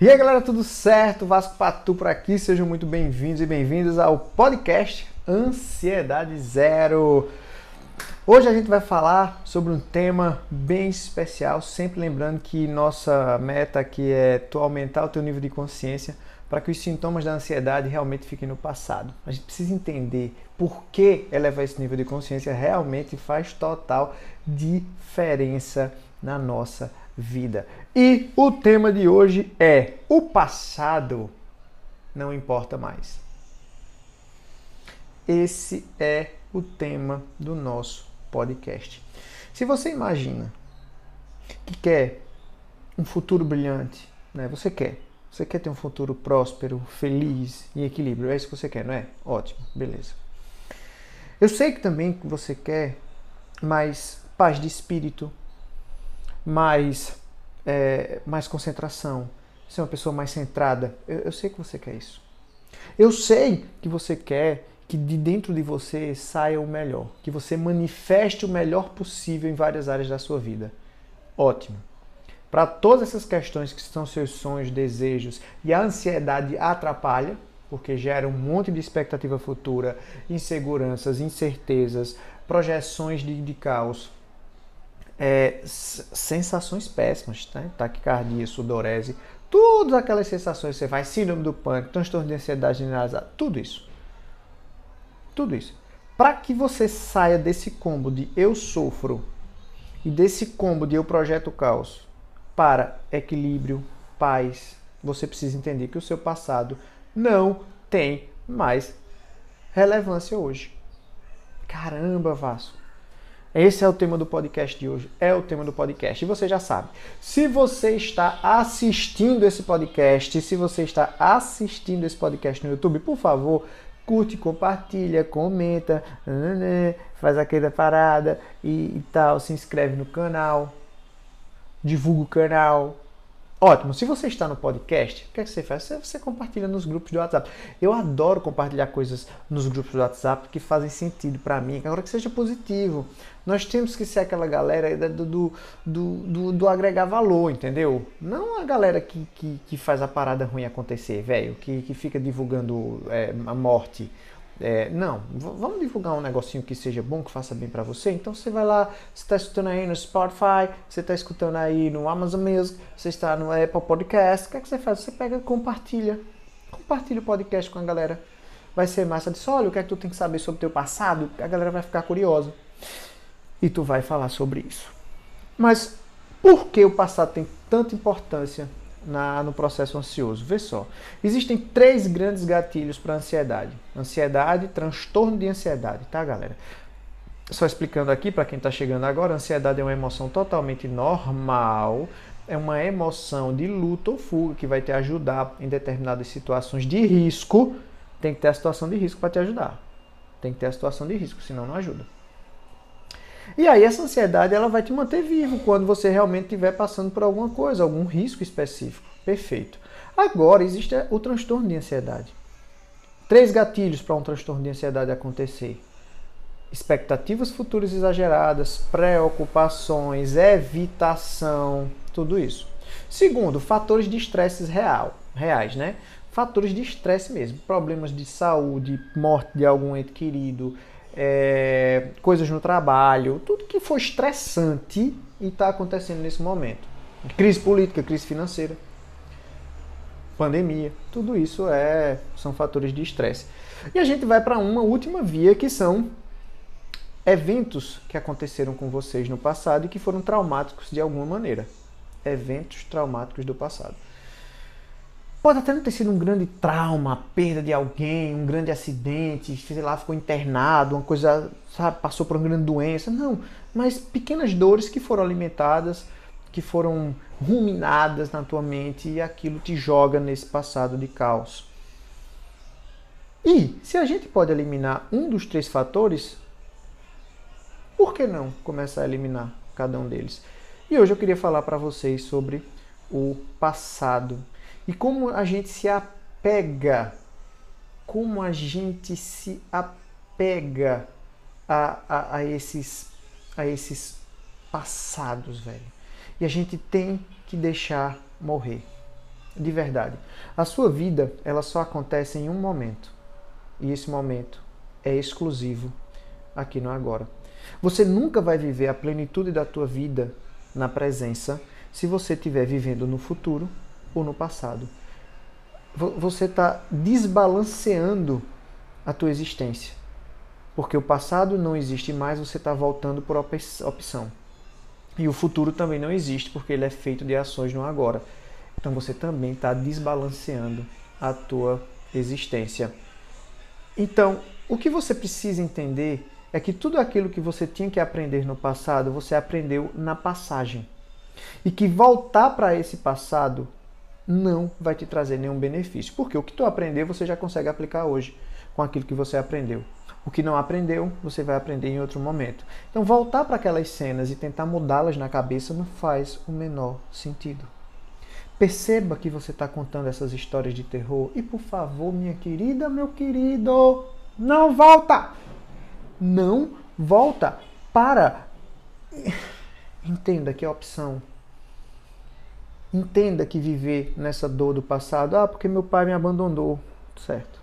E aí galera, tudo certo? Vasco Patu por aqui, sejam muito bem-vindos e bem-vindas ao podcast Ansiedade Zero. Hoje a gente vai falar sobre um tema bem especial, sempre lembrando que nossa meta aqui é tu aumentar o teu nível de consciência para que os sintomas da ansiedade realmente fiquem no passado. A gente precisa entender por que elevar esse nível de consciência realmente faz total diferença na nossa vida. E o tema de hoje é: o passado não importa mais. Esse é o tema do nosso podcast. Se você imagina que quer um futuro brilhante, né? Você quer. Você quer ter um futuro próspero, feliz e equilíbrio. É isso que você quer, não é? Ótimo, beleza. Eu sei que também você quer mais paz de espírito, mais, é, mais concentração, ser uma pessoa mais centrada. Eu, eu sei que você quer isso. Eu sei que você quer que de dentro de você saia o melhor, que você manifeste o melhor possível em várias áreas da sua vida. Ótimo. Para todas essas questões que são seus sonhos, desejos e a ansiedade atrapalha, porque gera um monte de expectativa futura, inseguranças, incertezas, projeções de, de caos, é, sensações péssimas, né? taquicardia, sudorese, todas aquelas sensações que você faz, síndrome do pânico, transtorno de ansiedade generalizada, tudo isso. Tudo isso. Para que você saia desse combo de eu sofro e desse combo de eu projeto caos para equilíbrio, paz, você precisa entender que o seu passado não tem mais relevância hoje. Caramba, Vasco. Esse é o tema do podcast de hoje. É o tema do podcast. E você já sabe. Se você está assistindo esse podcast, se você está assistindo esse podcast no YouTube, por favor, curte, compartilha, comenta, faz aquela parada e, e tal, se inscreve no canal, divulga o canal, Ótimo. Se você está no podcast, o que, é que você faz? Você, você, compartilha nos grupos do WhatsApp. Eu adoro compartilhar coisas nos grupos do WhatsApp que fazem sentido para mim, agora que seja positivo. Nós temos que ser aquela galera do, do, do, do agregar valor, entendeu? Não a galera que, que, que faz a parada ruim acontecer, velho, que, que fica divulgando é, a morte é, não, vamos divulgar um negocinho que seja bom, que faça bem para você. Então você vai lá, você está escutando aí no Spotify, você está escutando aí no Amazon Music, você está no Apple Podcast. O que, é que você faz? Você pega compartilha. Compartilha o podcast com a galera. Vai ser massa disso. Olha, o que é que tu tem que saber sobre o teu passado? A galera vai ficar curiosa. E tu vai falar sobre isso. Mas por que o passado tem tanta importância na, no processo ansioso. Vê só, existem três grandes gatilhos para ansiedade: ansiedade, transtorno de ansiedade, tá, galera? Só explicando aqui para quem está chegando agora, ansiedade é uma emoção totalmente normal, é uma emoção de luta ou fuga que vai te ajudar em determinadas situações de risco. Tem que ter a situação de risco para te ajudar. Tem que ter a situação de risco, senão não ajuda. E aí essa ansiedade ela vai te manter vivo quando você realmente estiver passando por alguma coisa, algum risco específico. Perfeito. Agora existe o transtorno de ansiedade. Três gatilhos para um transtorno de ansiedade acontecer: expectativas futuras exageradas, preocupações, evitação, tudo isso. Segundo, fatores de estresse real, reais, né? Fatores de estresse mesmo, problemas de saúde, morte de algum ente querido, é, coisas no trabalho, tudo que for estressante e está acontecendo nesse momento. Crise política, crise financeira, pandemia, tudo isso é, são fatores de estresse. E a gente vai para uma última via que são eventos que aconteceram com vocês no passado e que foram traumáticos de alguma maneira. Eventos traumáticos do passado. Pode até não ter sido um grande trauma, a perda de alguém, um grande acidente, sei lá, ficou internado, uma coisa, sabe, passou por uma grande doença. Não, mas pequenas dores que foram alimentadas, que foram ruminadas na tua mente e aquilo te joga nesse passado de caos. E se a gente pode eliminar um dos três fatores, por que não começar a eliminar cada um deles? E hoje eu queria falar para vocês sobre o passado e como a gente se apega, como a gente se apega a, a, a esses, a esses passados, velho. E a gente tem que deixar morrer. de verdade. A sua vida, ela só acontece em um momento. E esse momento é exclusivo aqui no agora. Você nunca vai viver a plenitude da tua vida na presença se você estiver vivendo no futuro ou no passado. Você está desbalanceando a tua existência. Porque o passado não existe mais, você está voltando por opção. E o futuro também não existe, porque ele é feito de ações no agora. Então você também está desbalanceando a tua existência. Então, o que você precisa entender é que tudo aquilo que você tinha que aprender no passado, você aprendeu na passagem. E que voltar para esse passado não vai te trazer nenhum benefício. Porque o que tu aprendeu, você já consegue aplicar hoje com aquilo que você aprendeu. O que não aprendeu, você vai aprender em outro momento. Então, voltar para aquelas cenas e tentar mudá-las na cabeça não faz o menor sentido. Perceba que você está contando essas histórias de terror e, por favor, minha querida, meu querido, não volta! Não volta! Para! Entenda que é opção. Entenda que viver nessa dor do passado, ah, porque meu pai me abandonou. Certo.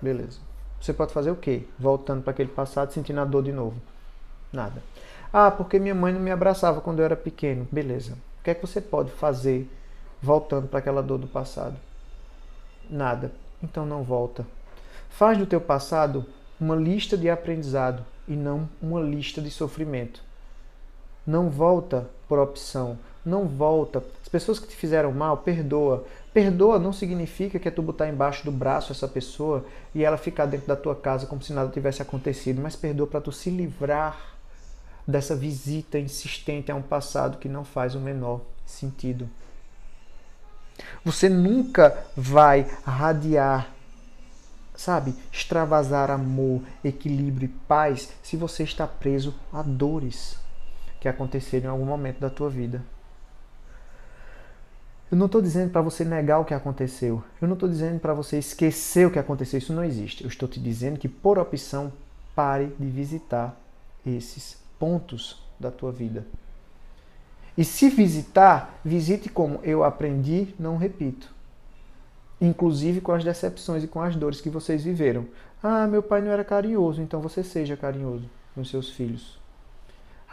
Beleza. Você pode fazer o quê? Voltando para aquele passado, sentindo a dor de novo. Nada. Ah, porque minha mãe não me abraçava quando eu era pequeno. Beleza. O que é que você pode fazer voltando para aquela dor do passado? Nada. Então não volta. Faz do teu passado uma lista de aprendizado e não uma lista de sofrimento. Não volta por opção. Não volta. As pessoas que te fizeram mal, perdoa. Perdoa não significa que é tu botar embaixo do braço essa pessoa e ela ficar dentro da tua casa como se nada tivesse acontecido, mas perdoa para tu se livrar dessa visita insistente a um passado que não faz o menor sentido. Você nunca vai radiar, sabe, extravasar amor, equilíbrio e paz se você está preso a dores que aconteceram em algum momento da tua vida. Eu não estou dizendo para você negar o que aconteceu. Eu não estou dizendo para você esquecer o que aconteceu. Isso não existe. Eu estou te dizendo que, por opção, pare de visitar esses pontos da tua vida. E se visitar, visite como eu aprendi, não repito. Inclusive com as decepções e com as dores que vocês viveram. Ah, meu pai não era carinhoso, então você seja carinhoso com seus filhos.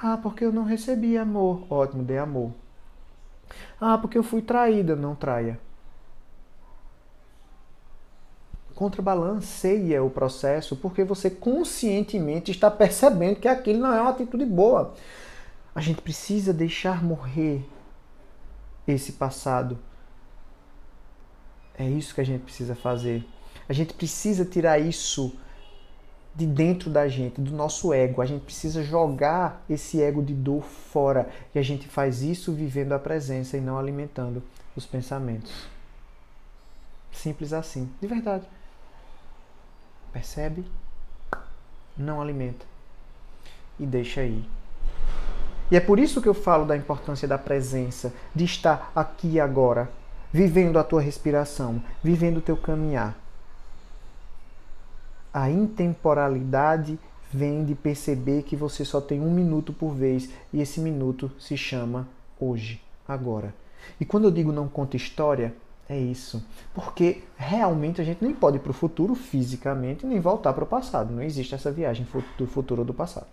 Ah, porque eu não recebi amor. Ótimo, dê amor. Ah, porque eu fui traída. Não traia. Contrabalanceia o processo porque você conscientemente está percebendo que aquilo não é uma atitude boa. A gente precisa deixar morrer esse passado. É isso que a gente precisa fazer. A gente precisa tirar isso de dentro da gente, do nosso ego. A gente precisa jogar esse ego de dor fora. E a gente faz isso vivendo a presença e não alimentando os pensamentos. Simples assim, de verdade. Percebe? Não alimenta. E deixa aí. E é por isso que eu falo da importância da presença, de estar aqui agora, vivendo a tua respiração, vivendo o teu caminhar a intemporalidade vem de perceber que você só tem um minuto por vez e esse minuto se chama hoje, agora. E quando eu digo não conta história, é isso. Porque realmente a gente nem pode ir para o futuro fisicamente nem voltar para o passado. Não existe essa viagem do futuro ou do passado.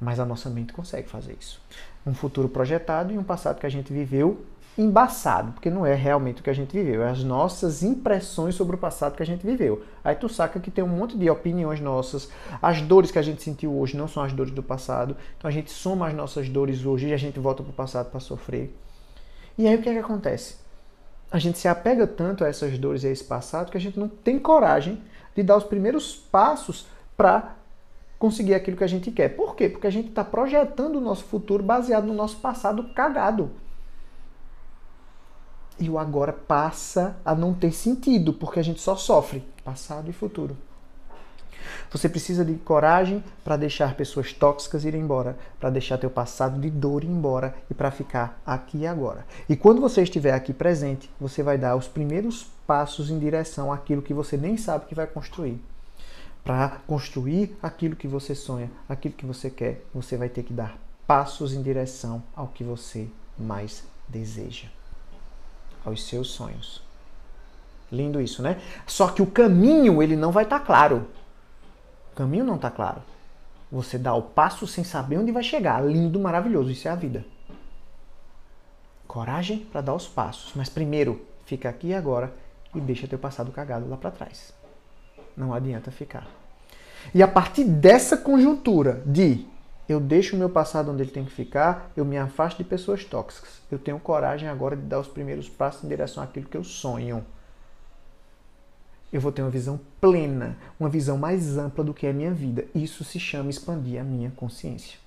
Mas a nossa mente consegue fazer isso. Um futuro projetado e um passado que a gente viveu embaçado, porque não é realmente o que a gente viveu, é as nossas impressões sobre o passado que a gente viveu. Aí tu saca que tem um monte de opiniões nossas, as dores que a gente sentiu hoje não são as dores do passado, então a gente soma as nossas dores hoje e a gente volta para o passado para sofrer. E aí o que é que acontece? A gente se apega tanto a essas dores e a esse passado que a gente não tem coragem de dar os primeiros passos para conseguir aquilo que a gente quer. Por quê? Porque a gente está projetando o nosso futuro baseado no nosso passado cagado e o agora passa a não ter sentido, porque a gente só sofre passado e futuro. Você precisa de coragem para deixar pessoas tóxicas ir embora, para deixar teu passado de dor ir embora e para ficar aqui e agora. E quando você estiver aqui presente, você vai dar os primeiros passos em direção àquilo que você nem sabe que vai construir. Para construir aquilo que você sonha, aquilo que você quer, você vai ter que dar passos em direção ao que você mais deseja. Aos seus sonhos. Lindo isso, né? Só que o caminho ele não vai estar tá claro. O caminho não está claro. Você dá o passo sem saber onde vai chegar. Lindo, maravilhoso. Isso é a vida. Coragem para dar os passos. Mas primeiro, fica aqui e agora e deixa teu passado cagado lá para trás. Não adianta ficar. E a partir dessa conjuntura de eu deixo o meu passado onde ele tem que ficar, eu me afasto de pessoas tóxicas. Eu tenho coragem agora de dar os primeiros passos em direção àquilo que eu sonho. Eu vou ter uma visão plena, uma visão mais ampla do que é a minha vida. Isso se chama expandir a minha consciência.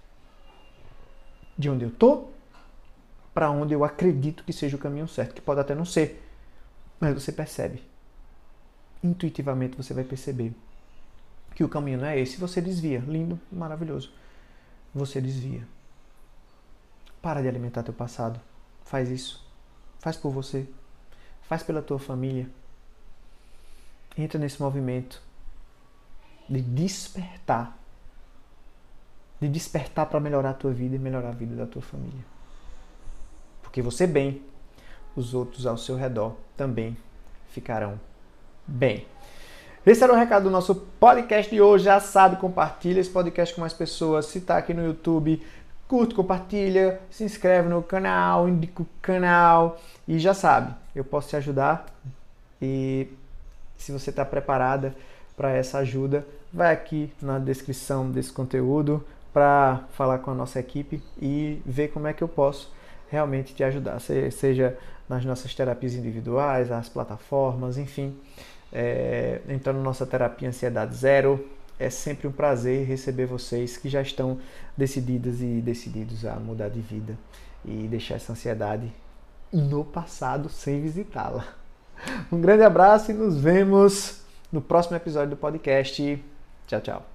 De onde eu tô para onde eu acredito que seja o caminho certo, que pode até não ser, mas você percebe. Intuitivamente você vai perceber que o caminho não é esse, você desvia. Lindo, maravilhoso você desvia. Para de alimentar teu passado. Faz isso. Faz por você. Faz pela tua família. Entra nesse movimento de despertar. De despertar para melhorar a tua vida e melhorar a vida da tua família. Porque você bem, os outros ao seu redor também ficarão bem. Esse era o recado do nosso podcast de hoje. Já sabe, compartilha esse podcast com mais pessoas. Se está aqui no YouTube, curte, compartilha, se inscreve no canal, indica o canal e já sabe, eu posso te ajudar. E se você está preparada para essa ajuda, vai aqui na descrição desse conteúdo para falar com a nossa equipe e ver como é que eu posso realmente te ajudar, seja nas nossas terapias individuais, as plataformas, enfim é, entrando na nossa terapia Ansiedade Zero. É sempre um prazer receber vocês que já estão decididas e decididos a mudar de vida e deixar essa ansiedade no passado sem visitá-la. Um grande abraço e nos vemos no próximo episódio do podcast. Tchau, tchau.